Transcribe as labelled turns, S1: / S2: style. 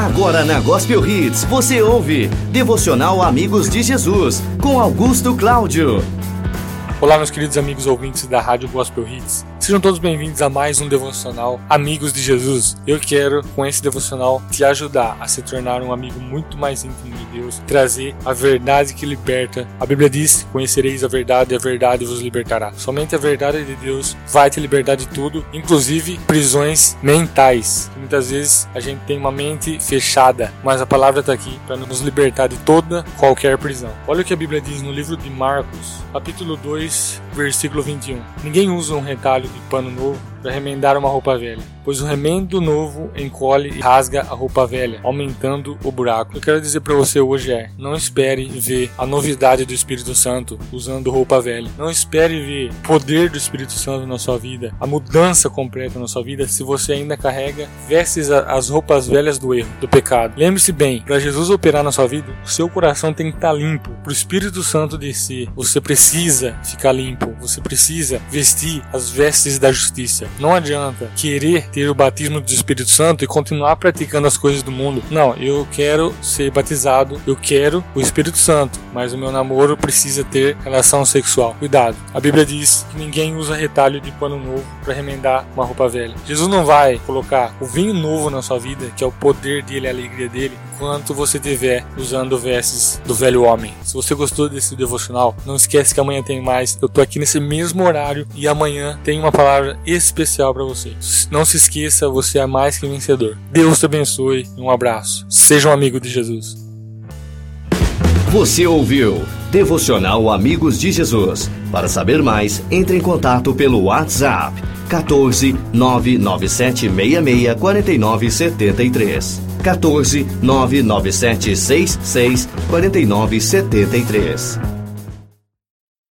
S1: Agora na Gospel Hits você ouve Devocional Amigos de Jesus com Augusto Cláudio.
S2: Olá, meus queridos amigos ouvintes da Rádio Gospel Hits. Sejam todos bem-vindos a mais um devocional Amigos de Jesus. Eu quero, com esse devocional, te ajudar a se tornar um amigo muito mais íntimo de Deus, trazer a verdade que liberta. A Bíblia diz: Conhecereis a verdade e a verdade vos libertará. Somente a verdade de Deus vai te libertar de tudo, inclusive prisões mentais. Muitas vezes a gente tem uma mente fechada, mas a palavra está aqui para nos libertar de toda qualquer prisão. Olha o que a Bíblia diz no livro de Marcos, capítulo 2, versículo 21. Ninguém usa um retalho de pano novo para remendar uma roupa velha, pois o remendo novo encolhe e rasga a roupa velha, aumentando o buraco. Eu quero dizer para você hoje é: não espere ver a novidade do Espírito Santo usando roupa velha. Não espere ver o poder do Espírito Santo na sua vida, a mudança completa na sua vida, se você ainda carrega vestes as roupas velhas do erro, do pecado. Lembre-se bem, para Jesus operar na sua vida, o seu coração tem que estar tá limpo. Para o Espírito Santo descer, você precisa ficar limpo. Você precisa vestir as vestes da justiça. Não adianta querer ter o batismo do Espírito Santo e continuar praticando as coisas do mundo. Não, eu quero ser batizado, eu quero o Espírito Santo, mas o meu namoro precisa ter relação sexual. Cuidado. A Bíblia diz que ninguém usa retalho de pano novo para remendar uma roupa velha. Jesus não vai colocar o vinho novo na sua vida, que é o poder dele, a alegria dele, enquanto você estiver usando vestes do velho homem. Se você gostou desse devocional, não esquece que amanhã tem mais. Eu tô aqui nesse mesmo horário e amanhã tem uma palavra especial para você. Não se esqueça, você é mais que vencedor. Deus te abençoe e um abraço. Seja um amigo de Jesus.
S1: Você ouviu Devocional Amigos de Jesus. Para saber mais, entre em contato pelo WhatsApp 14 997 66 49 73. 14 997 66 49 73.